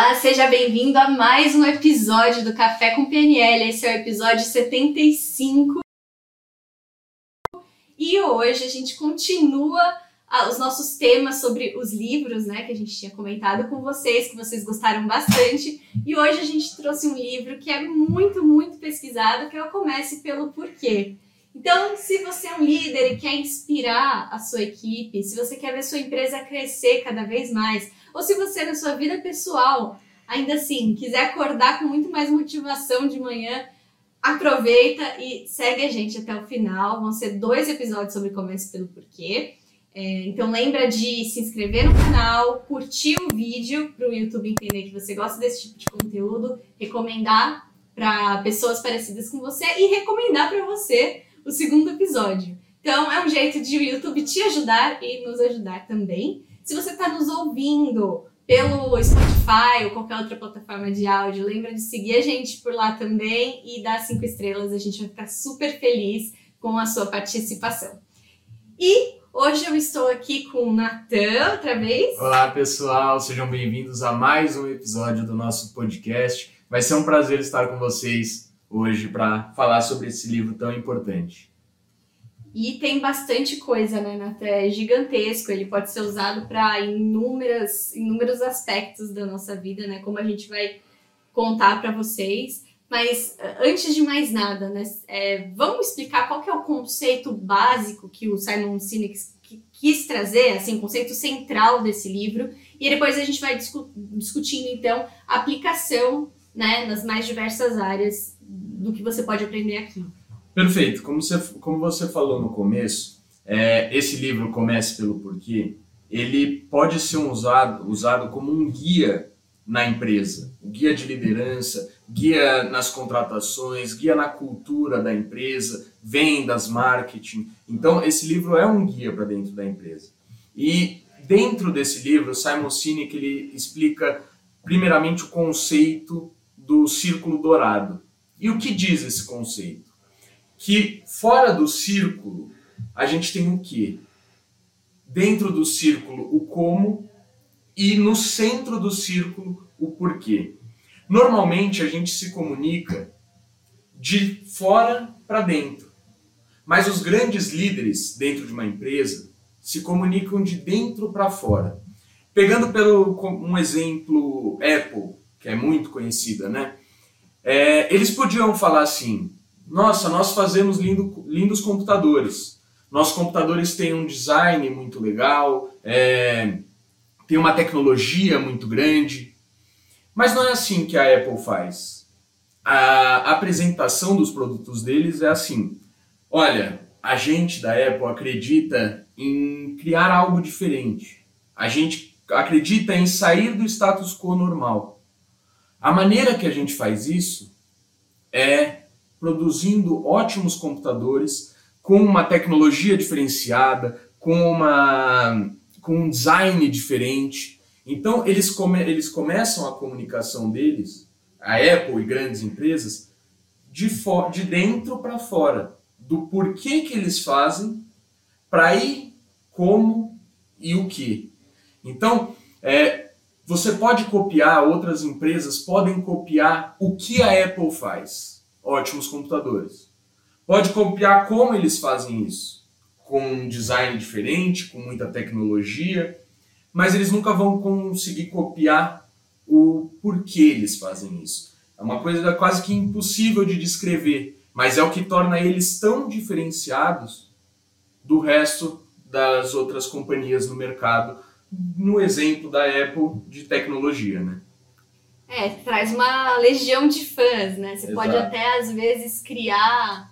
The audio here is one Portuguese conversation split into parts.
Olá, seja bem-vindo a mais um episódio do Café com PNL. Esse é o episódio 75. E hoje a gente continua ah, os nossos temas sobre os livros, né, que a gente tinha comentado com vocês, que vocês gostaram bastante. E hoje a gente trouxe um livro que é muito, muito pesquisado, que é o Comece pelo Porquê. Então, se você é um líder e quer inspirar a sua equipe, se você quer ver sua empresa crescer cada vez mais, ou se você na sua vida pessoal, ainda assim, quiser acordar com muito mais motivação de manhã, aproveita e segue a gente até o final. Vão ser dois episódios sobre Comece pelo Porquê. É, então lembra de se inscrever no canal, curtir o vídeo para o YouTube entender que você gosta desse tipo de conteúdo, recomendar para pessoas parecidas com você e recomendar para você o segundo episódio. Então é um jeito de o YouTube te ajudar e nos ajudar também. Se você está nos ouvindo pelo Spotify ou qualquer outra plataforma de áudio, lembra de seguir a gente por lá também e dar cinco estrelas. A gente vai ficar super feliz com a sua participação. E hoje eu estou aqui com o Natan outra vez. Olá pessoal, sejam bem-vindos a mais um episódio do nosso podcast. Vai ser um prazer estar com vocês hoje para falar sobre esse livro tão importante. E tem bastante coisa, né, Natan? É gigantesco, ele pode ser usado para inúmeras, inúmeros aspectos da nossa vida, né? Como a gente vai contar para vocês. Mas antes de mais nada, né, é, vamos explicar qual que é o conceito básico que o Simon Sinek quis trazer, assim, o conceito central desse livro, e depois a gente vai discu discutindo então a aplicação, né, nas mais diversas áreas do que você pode aprender aqui. Perfeito. Como você, como você falou no começo, é, esse livro Comece pelo Porquê, ele pode ser usado, usado como um guia na empresa, guia de liderança, guia nas contratações, guia na cultura da empresa, vendas, marketing. Então, esse livro é um guia para dentro da empresa. E dentro desse livro, Simon Sinek ele explica primeiramente o conceito do círculo dourado. E o que diz esse conceito? Que fora do círculo, a gente tem o quê? Dentro do círculo, o como, e no centro do círculo, o porquê. Normalmente a gente se comunica de fora para dentro. Mas os grandes líderes dentro de uma empresa se comunicam de dentro para fora. Pegando pelo um exemplo Apple, que é muito conhecida, né? É, eles podiam falar assim: nossa, nós fazemos lindo, lindos computadores. Nossos computadores têm um design muito legal, é, tem uma tecnologia muito grande. Mas não é assim que a Apple faz. A apresentação dos produtos deles é assim: olha, a gente da Apple acredita em criar algo diferente. A gente acredita em sair do status quo normal. A maneira que a gente faz isso é produzindo ótimos computadores com uma tecnologia diferenciada, com, uma, com um design diferente. Então, eles, come, eles começam a comunicação deles, a Apple e grandes empresas, de, for, de dentro para fora, do porquê que eles fazem, para ir, como e o que. Então, é, você pode copiar, outras empresas podem copiar o que a Apple faz. Ótimos computadores. Pode copiar como eles fazem isso. Com um design diferente, com muita tecnologia, mas eles nunca vão conseguir copiar o porquê eles fazem isso. É uma coisa quase que impossível de descrever, mas é o que torna eles tão diferenciados do resto das outras companhias no mercado no exemplo da Apple de tecnologia, né? É, traz uma legião de fãs, né? Você Exato. pode até, às vezes, criar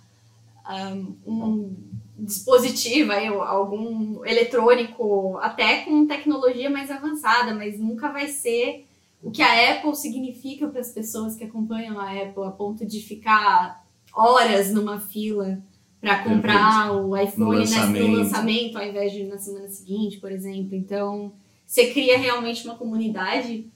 um, um dispositivo, aí, algum eletrônico, até com tecnologia mais avançada, mas nunca vai ser o que a Apple significa para as pessoas que acompanham a Apple, a ponto de ficar horas numa fila para comprar Perfeito. o iPhone no lançamento. No lançamento ao invés de na semana seguinte, por exemplo. Então, você cria realmente uma comunidade.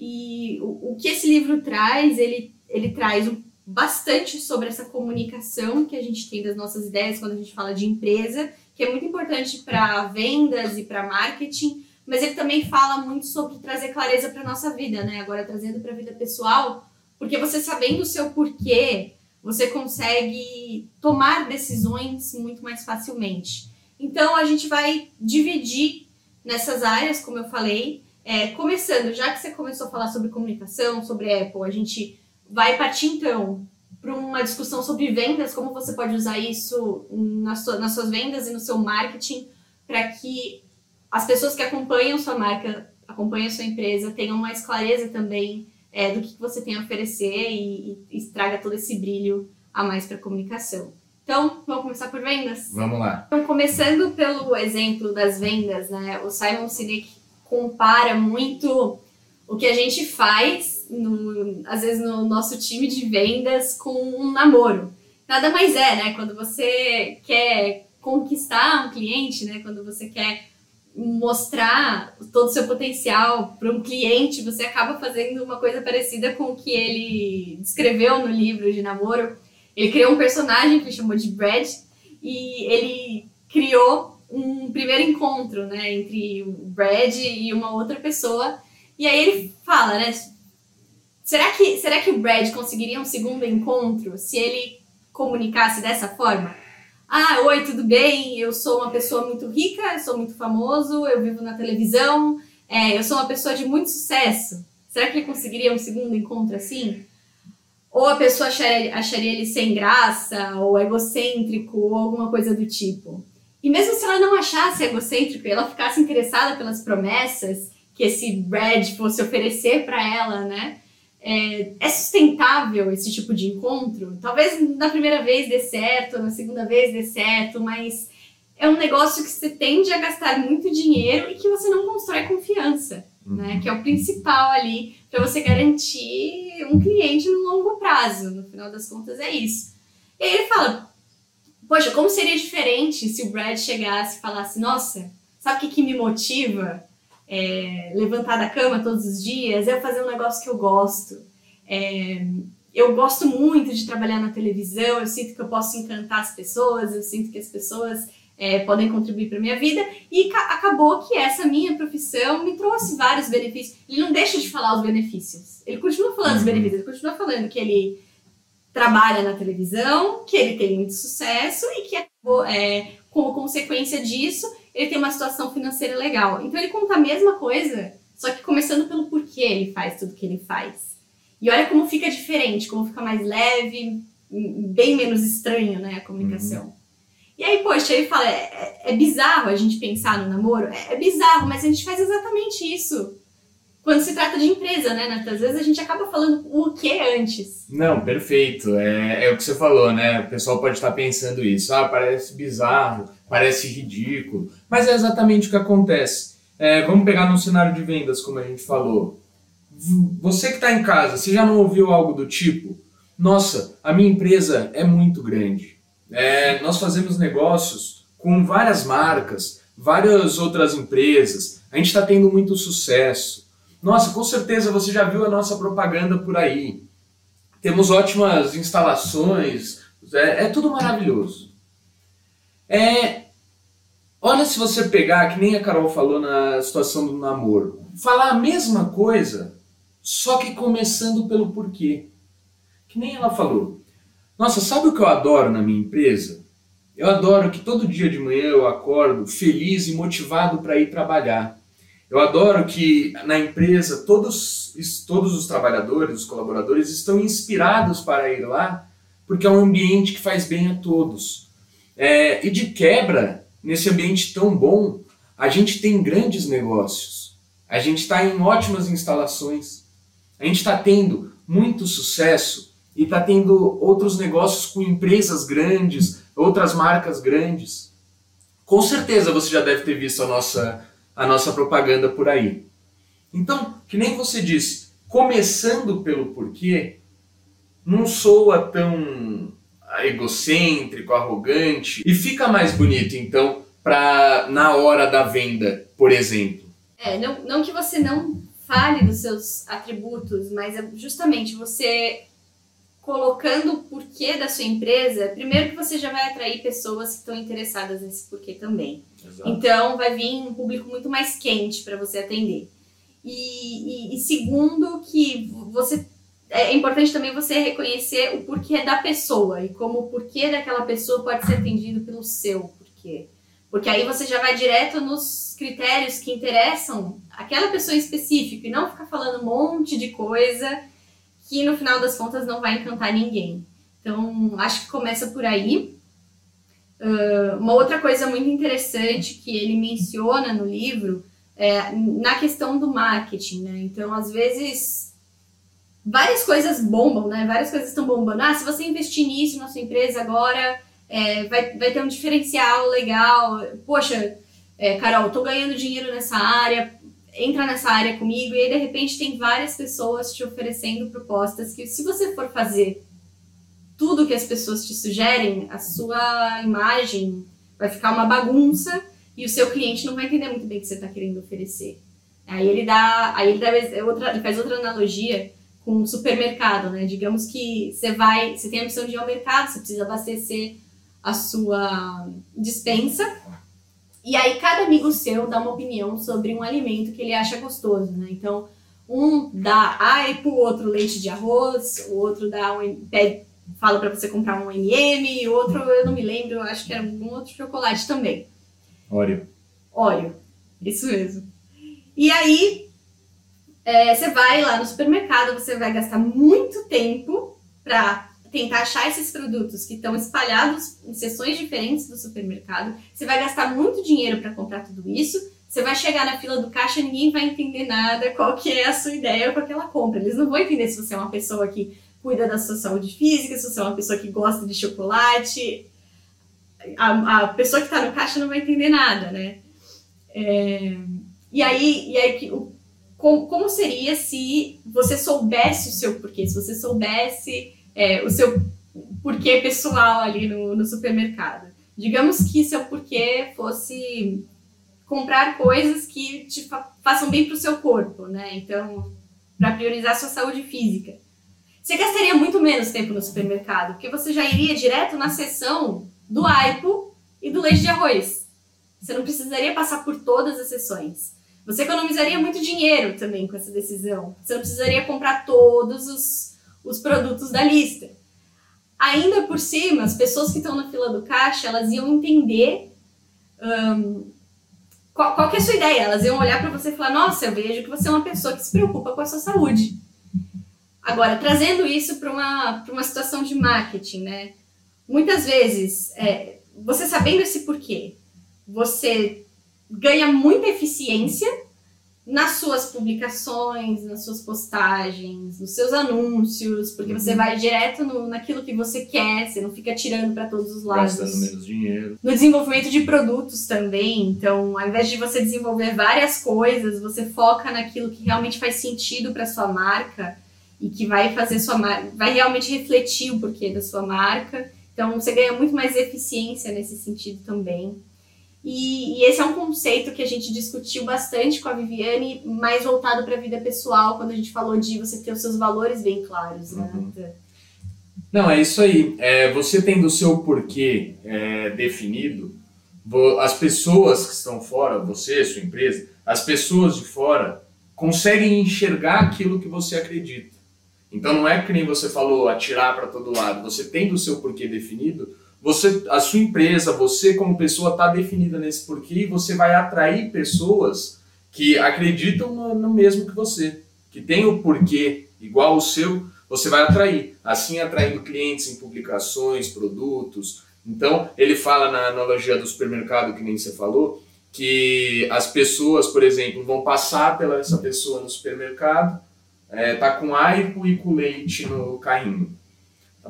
E o, o que esse livro traz, ele, ele traz um, bastante sobre essa comunicação que a gente tem das nossas ideias quando a gente fala de empresa, que é muito importante para vendas e para marketing, mas ele também fala muito sobre trazer clareza para nossa vida, né? Agora trazendo para a vida pessoal, porque você sabendo o seu porquê, você consegue tomar decisões muito mais facilmente. Então a gente vai dividir nessas áreas, como eu falei, é, começando, já que você começou a falar sobre comunicação, sobre Apple, a gente vai partir então para uma discussão sobre vendas, como você pode usar isso nas, sua, nas suas vendas e no seu marketing para que as pessoas que acompanham sua marca, acompanham sua empresa, tenham mais clareza também é, do que você tem a oferecer e, e, e traga todo esse brilho a mais para a comunicação. Então, vamos começar por vendas? Vamos lá. Então, começando pelo exemplo das vendas, né? O Simon Sinek compara muito o que a gente faz, no, às vezes, no nosso time de vendas com um namoro. Nada mais é, né? Quando você quer conquistar um cliente, né? Quando você quer mostrar todo o seu potencial para um cliente, você acaba fazendo uma coisa parecida com o que ele descreveu no livro de namoro. Ele criou um personagem que chamou de Brad e ele criou um primeiro encontro, né, entre o Brad e uma outra pessoa. E aí ele fala, né, será que será que o Brad conseguiria um segundo encontro se ele comunicasse dessa forma? Ah, oi, tudo bem? Eu sou uma pessoa muito rica, eu sou muito famoso, eu vivo na televisão, é, eu sou uma pessoa de muito sucesso. Será que ele conseguiria um segundo encontro assim? Ou a pessoa acharia, acharia ele sem graça, ou egocêntrico, ou alguma coisa do tipo. E mesmo se ela não achasse egocêntrico e ela ficasse interessada pelas promessas que esse Brad fosse oferecer para ela, né? É, é, sustentável esse tipo de encontro? Talvez na primeira vez dê certo, na segunda vez dê certo, mas é um negócio que você tende a gastar muito dinheiro e que você não constrói confiança, uhum. né? Que é o principal ali para você garantir um cliente no longo prazo. No final das contas, é isso. E aí ele fala: Poxa, como seria diferente se o Brad chegasse e falasse: Nossa, sabe o que, que me motiva? é, levantar da cama todos os dias, é fazer um negócio que eu gosto. É, eu gosto muito de trabalhar na televisão, eu sinto que eu posso encantar as pessoas, eu sinto que as pessoas é, podem contribuir para minha vida e acabou que essa minha profissão me trouxe vários benefícios. Ele não deixa de falar os benefícios, ele continua falando os uhum. benefícios, ele continua falando que ele trabalha na televisão, que ele tem muito sucesso e que é, como consequência disso ele tem uma situação financeira legal. Então ele conta a mesma coisa, só que começando pelo porquê ele faz tudo que ele faz. E olha como fica diferente, como fica mais leve, bem menos estranho, né, a comunicação. Uhum. E aí, poxa, ele fala, é, é, é, bizarro a gente pensar no namoro? É, é, bizarro, mas a gente faz exatamente isso. Quando se trata de empresa, né, Nathan? Às vezes a gente acaba falando o que antes. Não, perfeito. É, é o que você falou, né? O pessoal pode estar pensando isso. Ah, parece bizarro parece ridículo, mas é exatamente o que acontece. É, vamos pegar no cenário de vendas, como a gente falou. Você que está em casa, você já não ouviu algo do tipo? Nossa, a minha empresa é muito grande. É, nós fazemos negócios com várias marcas, várias outras empresas. A gente está tendo muito sucesso. Nossa, com certeza você já viu a nossa propaganda por aí. Temos ótimas instalações, é, é tudo maravilhoso. É, olha se você pegar, que nem a Carol falou na situação do namoro, falar a mesma coisa, só que começando pelo porquê. Que nem ela falou. Nossa, sabe o que eu adoro na minha empresa? Eu adoro que todo dia de manhã eu acordo feliz e motivado para ir trabalhar. Eu adoro que na empresa todos, todos os trabalhadores, os colaboradores estão inspirados para ir lá, porque é um ambiente que faz bem a todos. É, e de quebra, nesse ambiente tão bom, a gente tem grandes negócios. A gente está em ótimas instalações. A gente está tendo muito sucesso e está tendo outros negócios com empresas grandes, outras marcas grandes. Com certeza você já deve ter visto a nossa, a nossa propaganda por aí. Então, que nem você disse, começando pelo porquê, não soa tão egocêntrico, arrogante e fica mais bonito então para na hora da venda, por exemplo. É, não, não que você não fale dos seus atributos, mas é justamente você colocando o porquê da sua empresa, primeiro que você já vai atrair pessoas que estão interessadas nesse porquê também. Exato. Então, vai vir um público muito mais quente para você atender. E, e, e, segundo, que você é importante também você reconhecer o porquê da pessoa e como o porquê daquela pessoa pode ser atendido pelo seu porquê. Porque aí você já vai direto nos critérios que interessam aquela pessoa em específico e não ficar falando um monte de coisa que no final das contas não vai encantar ninguém. Então, acho que começa por aí. Uh, uma outra coisa muito interessante que ele menciona no livro é na questão do marketing, né? Então, às vezes, várias coisas bombam, né? Várias coisas estão bombando. Ah, se você investir nisso na sua empresa agora, é, vai, vai ter um diferencial legal. Poxa, é, Carol, tô ganhando dinheiro nessa área, entra nessa área comigo. E aí, de repente, tem várias pessoas te oferecendo propostas que, se você for fazer tudo que as pessoas te sugerem, a sua imagem vai ficar uma bagunça e o seu cliente não vai entender muito bem o que você está querendo oferecer. Aí ele dá, aí ele, dá outra, ele faz outra analogia com o supermercado, né? Digamos que você vai, você tem a missão de ir ao mercado, você precisa abastecer a sua dispensa. E aí cada amigo seu dá uma opinião sobre um alimento que ele acha gostoso, né? Então, um dá aipo, o outro leite de arroz, o outro dá um pede, fala para você comprar um MM, o outro eu não me lembro, eu acho que era um outro chocolate também. Óleo. Óleo, isso mesmo. E aí é, você vai lá no supermercado, você vai gastar muito tempo para tentar achar esses produtos que estão espalhados em seções diferentes do supermercado. Você vai gastar muito dinheiro para comprar tudo isso. Você vai chegar na fila do caixa, ninguém vai entender nada, qual que é a sua ideia com aquela compra. Eles não vão entender se você é uma pessoa que cuida da sua saúde física, se você é uma pessoa que gosta de chocolate. A, a pessoa que está no caixa não vai entender nada, né? É, e aí, e aí o, como, como seria se você soubesse o seu porquê, se você soubesse é, o seu porquê pessoal ali no, no supermercado. Digamos que seu porquê fosse comprar coisas que te fa façam bem para o seu corpo, né? Então, para priorizar sua saúde física. Você gastaria muito menos tempo no supermercado, porque você já iria direto na seção do aipo e do leite de arroz. Você não precisaria passar por todas as sessões. Você economizaria muito dinheiro também com essa decisão. Você não precisaria comprar todos os os produtos da lista. Ainda por cima, as pessoas que estão na fila do caixa, elas iam entender um, qual, qual é a sua ideia. Elas iam olhar para você e falar, nossa, eu vejo que você é uma pessoa que se preocupa com a sua saúde. Agora, trazendo isso para uma, uma situação de marketing, né? Muitas vezes, é, você sabendo esse porquê, você ganha muita eficiência nas suas publicações, nas suas postagens, nos seus anúncios, porque uhum. você vai direto no, naquilo que você quer, você não fica tirando para todos os lados. Gastando menos dinheiro. No desenvolvimento de produtos também, então, ao invés de você desenvolver várias coisas, você foca naquilo que realmente faz sentido para sua marca e que vai fazer sua marca, vai realmente refletir o porquê da sua marca. Então, você ganha muito mais eficiência nesse sentido também. E, e, esse é um conceito que a gente discutiu bastante com a Viviane, mais voltado para a vida pessoal, quando a gente falou de você ter os seus valores bem claros. Né? Uhum. Não, é isso aí. É, você tendo o seu porquê é, definido, as pessoas que estão fora, você, sua empresa, as pessoas de fora conseguem enxergar aquilo que você acredita. Então não é que nem você falou, atirar para todo lado. Você tendo o seu porquê definido, você, a sua empresa, você como pessoa está definida nesse porquê e você vai atrair pessoas que acreditam no, no, mesmo que você, que tem o porquê igual o seu, você vai atrair. Assim atraindo clientes em publicações, produtos. Então, ele fala na analogia do supermercado, que nem você falou, que as pessoas, por exemplo, vão passar pela essa pessoa no supermercado, é, tá com aipo e com leite no carrinho.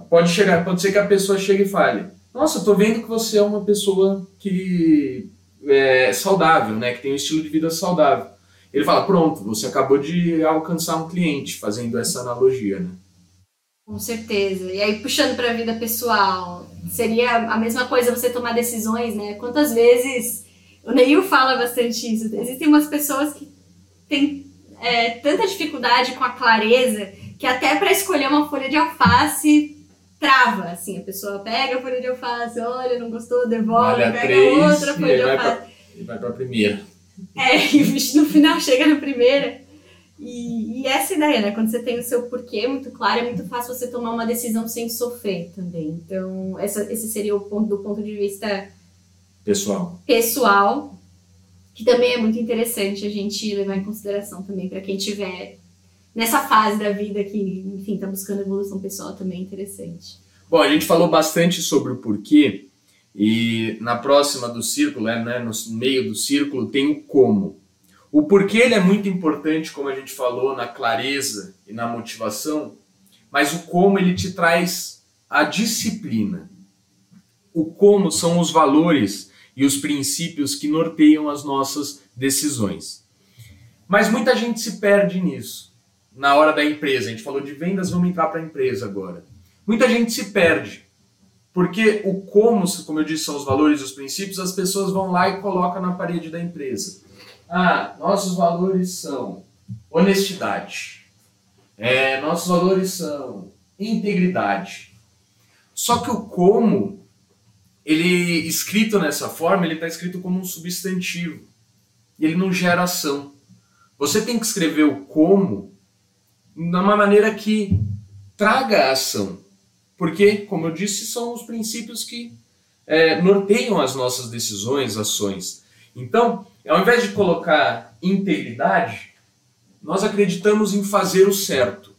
Pode chegar, pode ser que a pessoa chegue e fale: nossa, tô vendo que você é uma pessoa que é saudável, né? Que tem um estilo de vida saudável. Ele fala, pronto, você acabou de alcançar um cliente, fazendo essa analogia, né? Com certeza. E aí, puxando para a vida pessoal, seria a mesma coisa você tomar decisões, né? Quantas vezes, o Neil fala bastante isso, existem umas pessoas que têm é, tanta dificuldade com a clareza que até para escolher uma folha de alface trava, assim, a pessoa pega a folha de alface, olha, não gostou, devolve, Olha, pega três, outra folha de alface. pra, e vai pra primeira. É, e no final chega na primeira. E, e essa ideia, né? Quando você tem o seu porquê muito claro, é muito fácil você tomar uma decisão sem sofrer também. Então, essa, esse seria o ponto do ponto de vista Pessoal, pessoal, que também é muito interessante a gente levar em consideração também para quem tiver nessa fase da vida que, enfim, tá buscando evolução pessoal também é interessante. Bom, a gente falou bastante sobre o porquê e na próxima do círculo, né, no meio do círculo, tem o como. O porquê ele é muito importante, como a gente falou, na clareza e na motivação, mas o como ele te traz a disciplina. O como são os valores e os princípios que norteiam as nossas decisões. Mas muita gente se perde nisso. Na hora da empresa, a gente falou de vendas, vamos entrar para a empresa agora. Muita gente se perde. Porque o como, como eu disse, são os valores e os princípios, as pessoas vão lá e colocam na parede da empresa. Ah, nossos valores são honestidade. É, nossos valores são integridade. Só que o como, ele escrito nessa forma, ele está escrito como um substantivo. E ele não gera ação. Você tem que escrever o como de uma maneira que traga ação. Porque, como eu disse, são os princípios que é, norteiam as nossas decisões, ações. Então, ao invés de colocar integridade, nós acreditamos em fazer o certo.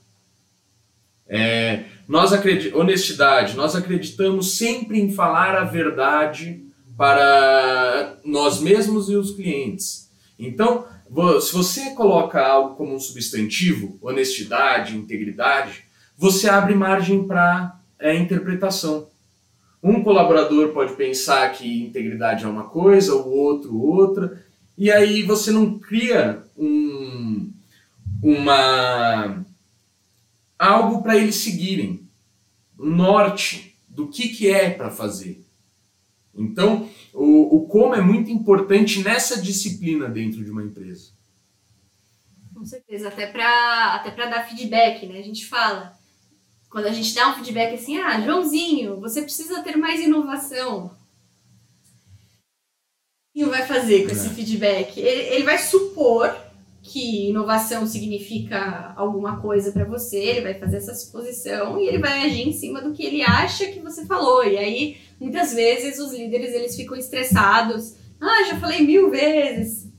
É, nós acredit... honestidade, nós acreditamos sempre em falar a verdade para nós mesmos e os clientes. Então, se você coloca algo como um substantivo, honestidade, integridade, você abre margem para é, interpretação. Um colaborador pode pensar que integridade é uma coisa, o outro outra, e aí você não cria um, uma algo para eles seguirem, um norte do que, que é para fazer. Então, o, o como é muito importante nessa disciplina dentro de uma empresa. Com certeza, até para até dar feedback, né? A gente fala, quando a gente dá um feedback assim, ah, Joãozinho, você precisa ter mais inovação. O que vai fazer com é. esse feedback? Ele, ele vai supor que inovação significa alguma coisa para você, ele vai fazer essa suposição e ele vai agir em cima do que ele acha que você falou. E aí, muitas vezes, os líderes eles ficam estressados. Ah, já falei mil vezes.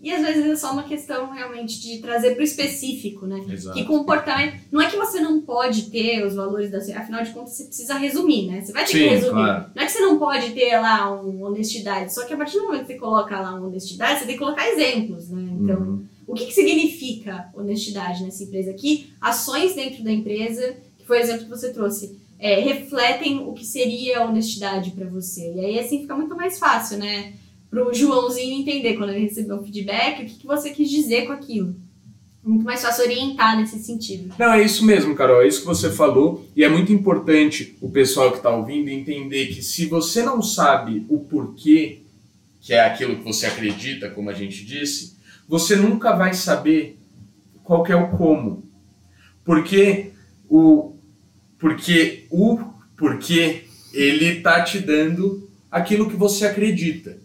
E às vezes é só uma questão realmente de trazer para o específico, né? Exato. Que comportamento. Não é que você não pode ter os valores da. Afinal de contas, você precisa resumir, né? Você vai ter Sim, que resumir. claro. Não é que você não pode ter lá um honestidade. Só que a partir do momento que você coloca lá uma honestidade, você tem que colocar exemplos, né? Então. Uhum. O que, que significa honestidade nessa empresa aqui? Ações dentro da empresa, que foi o exemplo que você trouxe, é, refletem o que seria honestidade para você. E aí assim fica muito mais fácil, né? Pro Joãozinho entender quando ele receber um feedback, o que, que você quis dizer com aquilo. Muito mais fácil orientar nesse sentido. Não, é isso mesmo, Carol, é isso que você falou. E é muito importante o pessoal que está ouvindo entender que se você não sabe o porquê, que é aquilo que você acredita, como a gente disse, você nunca vai saber qual é o como. Porque o porque o porque ele tá te dando aquilo que você acredita.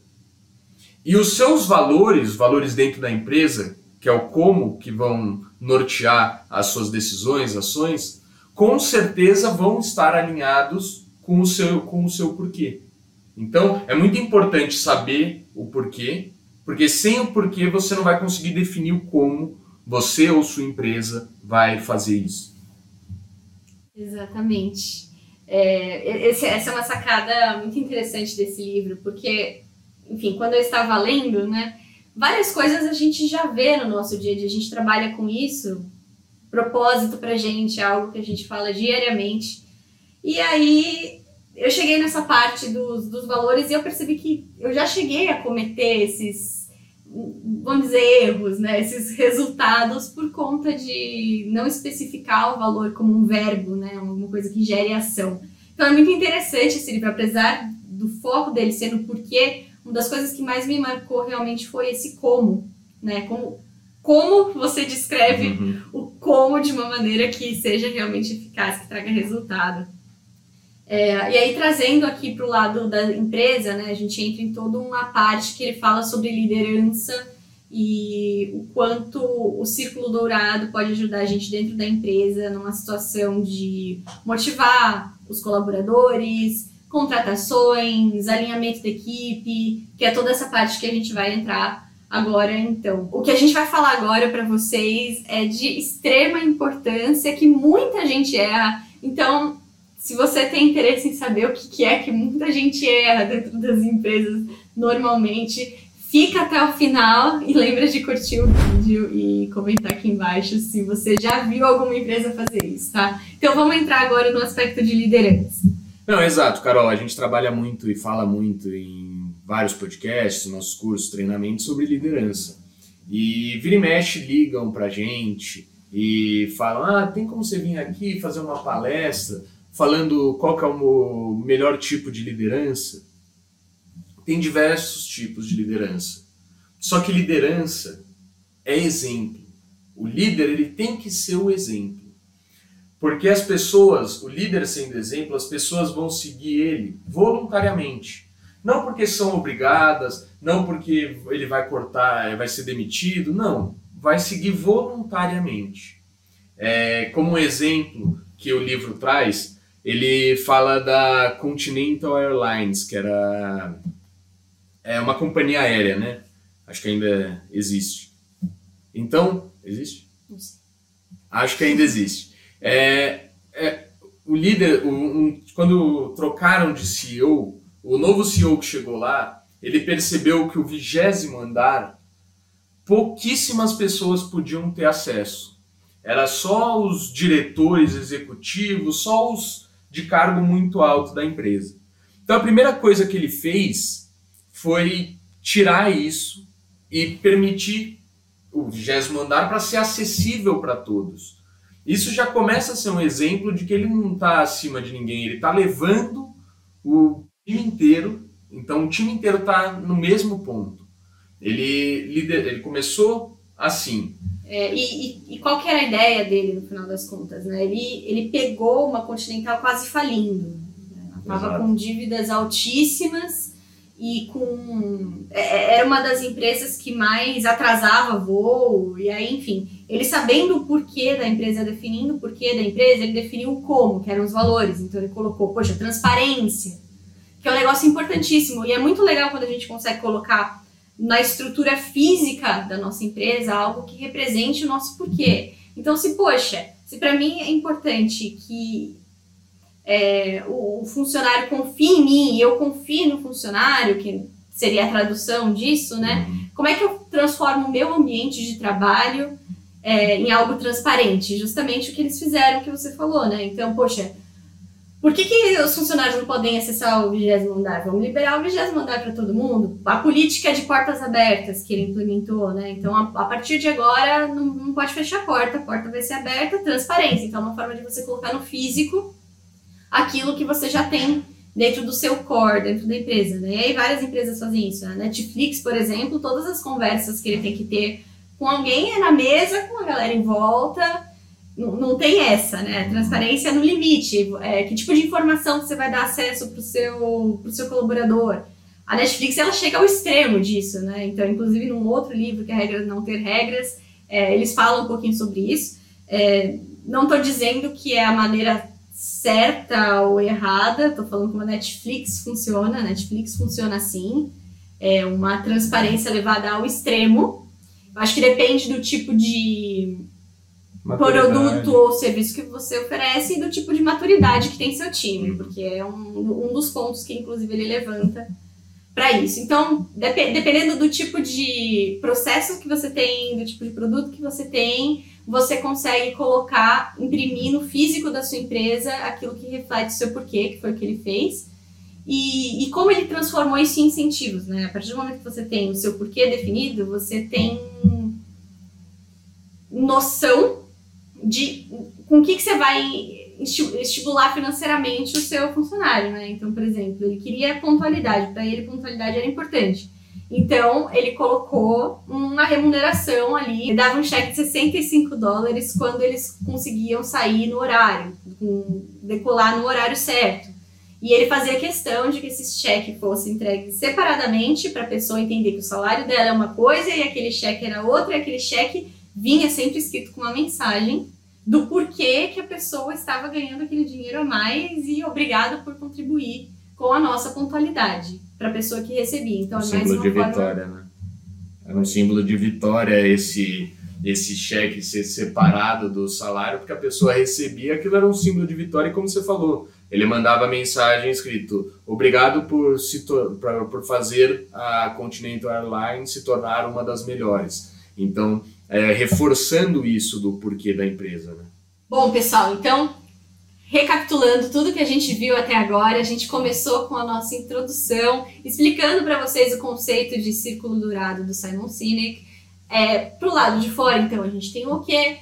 E os seus valores, valores dentro da empresa, que é o como que vão nortear as suas decisões, ações, com certeza vão estar alinhados com o seu com o seu porquê. Então, é muito importante saber o porquê porque sem o porquê você não vai conseguir definir o como você ou sua empresa vai fazer isso. Exatamente. É, esse, essa é uma sacada muito interessante desse livro, porque, enfim, quando eu estava lendo, né, várias coisas a gente já vê no nosso dia a dia, a gente trabalha com isso, propósito pra gente, é algo que a gente fala diariamente. E aí eu cheguei nessa parte dos, dos valores e eu percebi que eu já cheguei a cometer esses, vamos dizer, erros, né? Esses resultados por conta de não especificar o valor como um verbo, né? Alguma coisa que gere ação. Então é muito interessante esse livro, apesar do foco dele ser no porquê, uma das coisas que mais me marcou realmente foi esse como, né? Como, como você descreve Uhum. o como de uma maneira que seja realmente eficaz, que traga resultado. É, e aí, trazendo aqui para o lado da empresa, né, a gente entra em toda uma parte que ele fala sobre liderança e o quanto o círculo dourado pode ajudar a gente dentro da empresa numa situação de motivar os colaboradores, contratações, alinhamento da equipe, que é toda essa parte que a gente vai entrar agora então. O que a gente vai falar agora para vocês é de extrema importância que muita gente erra. Então, se você tem interesse em saber o que, é que muita gente erra dentro das empresas normalmente, fica até o final e lembra de curtir o vídeo e comentar aqui embaixo se você já viu alguma empresa fazer isso, tá? Então vamos entrar agora no aspecto de liderança. Não, exato, Carol. A gente trabalha muito e fala muito em vários podcasts, nossos cursos, treinamentos sobre liderança. E vira e mexe ligam pra gente e falam: ah, tem como você vir aqui fazer uma palestra? Falando qual que é o melhor tipo de liderança. Tem diversos tipos de liderança. Só que liderança é exemplo. O líder ele tem que ser o exemplo. Porque as pessoas, o líder sendo exemplo, as pessoas vão seguir ele voluntariamente. Não porque são obrigadas, não porque ele vai cortar, vai ser demitido, não. Vai seguir voluntariamente. É, como um exemplo que o livro traz, ele fala da Continental Airlines, que era é uma companhia aérea, né? Acho que ainda existe. Então, existe? Acho que ainda existe. É, é, o líder, um, quando trocaram de CEO, o novo CEO que chegou lá, ele percebeu que o vigésimo andar, pouquíssimas pessoas podiam ter acesso. Era só os diretores executivos, só os de cargo muito alto da empresa. Então a primeira coisa que ele fez foi tirar isso e permitir o vigésimo andar para ser acessível para todos. Isso já começa a ser um exemplo de que ele não está acima de ninguém, ele está levando o time inteiro, então o time inteiro está no mesmo ponto. Ele, ele começou assim, é, e, e, e, qual que era a ideia dele no final das contas? Né? Ele, ele pegou uma Continental quase falindo. Estava né? com dívidas altíssimas e com. É, é, era uma das empresas que mais atrasava voo, e aí, enfim. Ele sabendo o porquê da empresa, definindo o porquê da empresa, ele definiu o como, que eram os valores. Então ele colocou, poxa, transparência, que é um negócio importantíssimo. E é muito legal quando a gente consegue colocar na estrutura física da nossa empresa algo que represente o nosso porquê. Então, se, poxa, se para mim é importante que é, o, o, funcionário confie em mim e eu confie no funcionário, que seria a tradução disso, né? Uhum. Como é que eu transformo o meu ambiente de trabalho é, em algo transparente? Justamente o que eles fizeram, que você falou, né? Então, poxa, por que, que os funcionários não podem acessar o vigésimo andar? Vamos liberar o vigésimo andar para todo mundo? A política de portas abertas que ele implementou, né? Então, a, a partir de agora, não, não, pode fechar a porta, a porta vai ser aberta, transparência. Então, é uma forma de você colocar no físico aquilo que você já tem dentro do seu core, dentro da empresa, né? E aí várias empresas fazem isso. A Netflix, por exemplo, todas as conversas que ele tem que ter com alguém é na mesa, com a galera em volta não, não tem essa, né? Transparência no limite. É, que tipo de informação você vai dar acesso para o seu, pro seu colaborador? A Netflix ela chega ao extremo disso, né? Então, inclusive, num outro livro, que é a regra de não ter regras, é, eles falam um pouquinho sobre isso. É, não estou dizendo que é a maneira certa ou errada, estou falando como a Netflix funciona. A Netflix funciona assim, é uma transparência levada ao extremo. Acho que depende do tipo de produto ou serviço que você oferece e do tipo de maturidade que tem seu time, uhum. porque é um, um dos pontos que, inclusive, ele levanta para isso. Então, dep dependendo do tipo de processo que você tem, do tipo de produto que você tem, você consegue colocar, imprimir no físico da sua empresa aquilo que reflete o seu porquê, que foi o que ele fez. E, e como ele transformou isso em incentivos, né? A partir do momento que você tem o seu porquê definido, você tem noção de com o que, que você vai estimular financeiramente o seu funcionário, né? Então, por exemplo, ele queria pontualidade, para ele pontualidade era importante. Então, ele colocou uma remuneração ali, ele dava um cheque de 65 dólares quando eles conseguiam sair no horário, decolar no horário certo. E ele fazia questão de que esse cheque fosse entregue separadamente para a pessoa entender que o salário dela é uma coisa e aquele cheque era outra, e aquele cheque vinha sempre escrito com uma mensagem do porquê que a pessoa estava ganhando aquele dinheiro a mais e obrigada por contribuir com a nossa pontualidade para a pessoa que recebia. Então, um é símbolo de forma... vitória, né? Era um símbolo de vitória esse esse cheque ser separado do salário, porque a pessoa recebia, aquilo era um símbolo de vitória, e como você falou, ele mandava mensagem escrito: Obrigado por, se por fazer a Continental Airlines se tornar uma das melhores. Então, é, reforçando isso do porquê da empresa. Né? Bom, pessoal, então, recapitulando tudo que a gente viu até agora, a gente começou com a nossa introdução, explicando para vocês o conceito de círculo dourado do Simon Sinek. É, Para o lado de fora, então, a gente tem o que,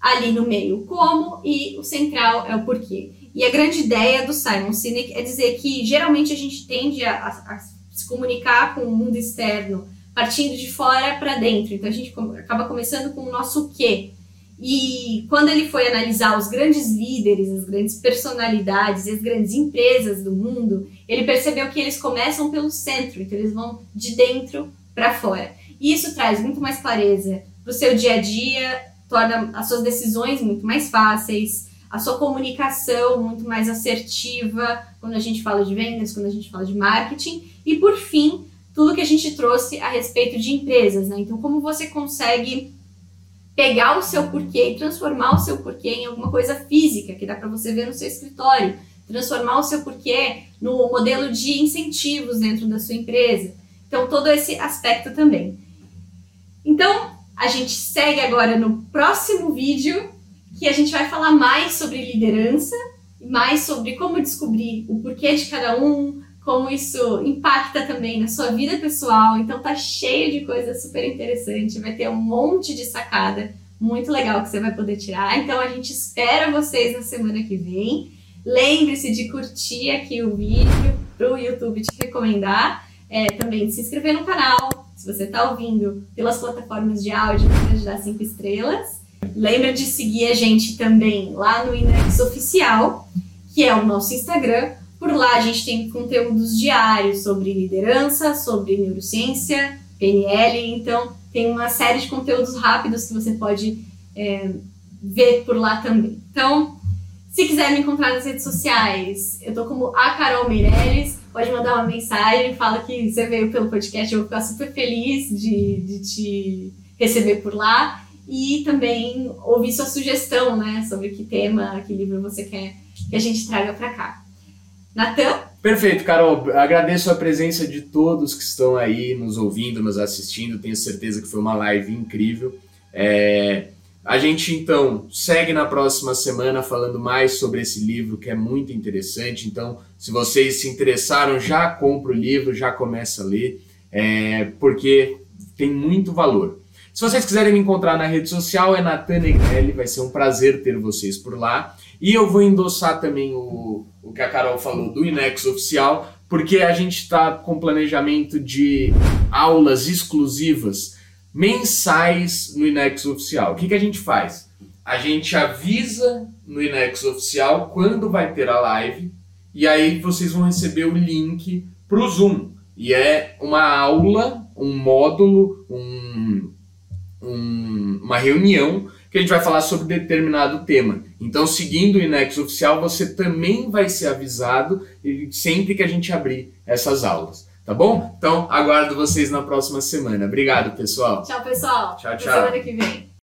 ali no meio o como e o central é o porquê. E a grande ideia do Simon Sinek é dizer que geralmente a gente tende a, a, a se comunicar com o mundo externo partindo de fora para dentro. Então a gente acaba começando com o nosso quê. E quando ele foi analisar os grandes líderes, as grandes personalidades e as grandes empresas do mundo, ele percebeu que eles começam pelo centro, então eles vão de dentro para fora. E isso traz muito mais clareza para o seu dia a dia, torna as suas decisões muito mais fáceis, a sua comunicação muito mais assertiva quando a gente fala de vendas, quando a gente fala de marketing, e por fim, tudo que a gente trouxe a respeito de empresas, né? Então, como você consegue pegar o seu porquê e transformar o seu porquê em alguma coisa física que dá para você ver no seu escritório, transformar o seu porquê no modelo de incentivos dentro da sua empresa. Então, todo esse aspecto também. Então, a gente segue agora no próximo vídeo que a gente vai falar mais sobre liderança, mais sobre como descobrir o porquê de cada um, como isso impacta também na sua vida pessoal. Então tá cheio de coisa super interessante, vai ter um monte de sacada muito legal que você vai poder tirar. Então a gente espera vocês na semana que vem. Lembre-se de curtir aqui o vídeo para o YouTube te recomendar. É, também de se inscrever no canal, se você está ouvindo pelas plataformas de áudio, para ajudar cinco estrelas. Lembra de seguir a gente também lá no Inex Oficial, que é o nosso Instagram. Por lá a gente tem conteúdos diários sobre liderança, sobre neurociência, PNL, então tem uma série de conteúdos rápidos que você pode é, ver por lá também. Então, se quiser me encontrar nas redes sociais, eu tô como a Carol Meirelles, pode mandar uma mensagem, fala que você veio pelo podcast, eu vou ficar super feliz de, de te receber por lá e também ouvir sua sugestão, né, sobre que tema, que livro você quer que a gente traga para cá. Natan? Perfeito, Carol. Agradeço a presença de todos que estão aí nos ouvindo, nos assistindo. Tenho certeza que foi uma live incrível. É... A gente então segue na próxima semana falando mais sobre esse livro que é muito interessante. Então, se vocês se interessaram, já compra o livro, já começa a ler, é... porque tem muito valor. Se vocês quiserem me encontrar na rede social, é Natan Negrelli, vai ser um prazer ter vocês por lá. E eu vou endossar também o, o que a Carol falou do Inex Oficial, porque a gente está com planejamento de aulas exclusivas mensais no Inex Oficial. O que, que a gente faz? A gente avisa no Inex Oficial quando vai ter a live, e aí vocês vão receber o link para o Zoom. E é uma aula, um módulo, um um, uma reunião que a gente vai falar sobre determinado tema. Então, seguindo o Inex oficial, você também vai ser avisado sempre que a gente abrir essas aulas. Tá bom? Então, aguardo vocês na próxima semana. Obrigado, pessoal. Tchau, pessoal. Tchau, tchau. Até semana que vem.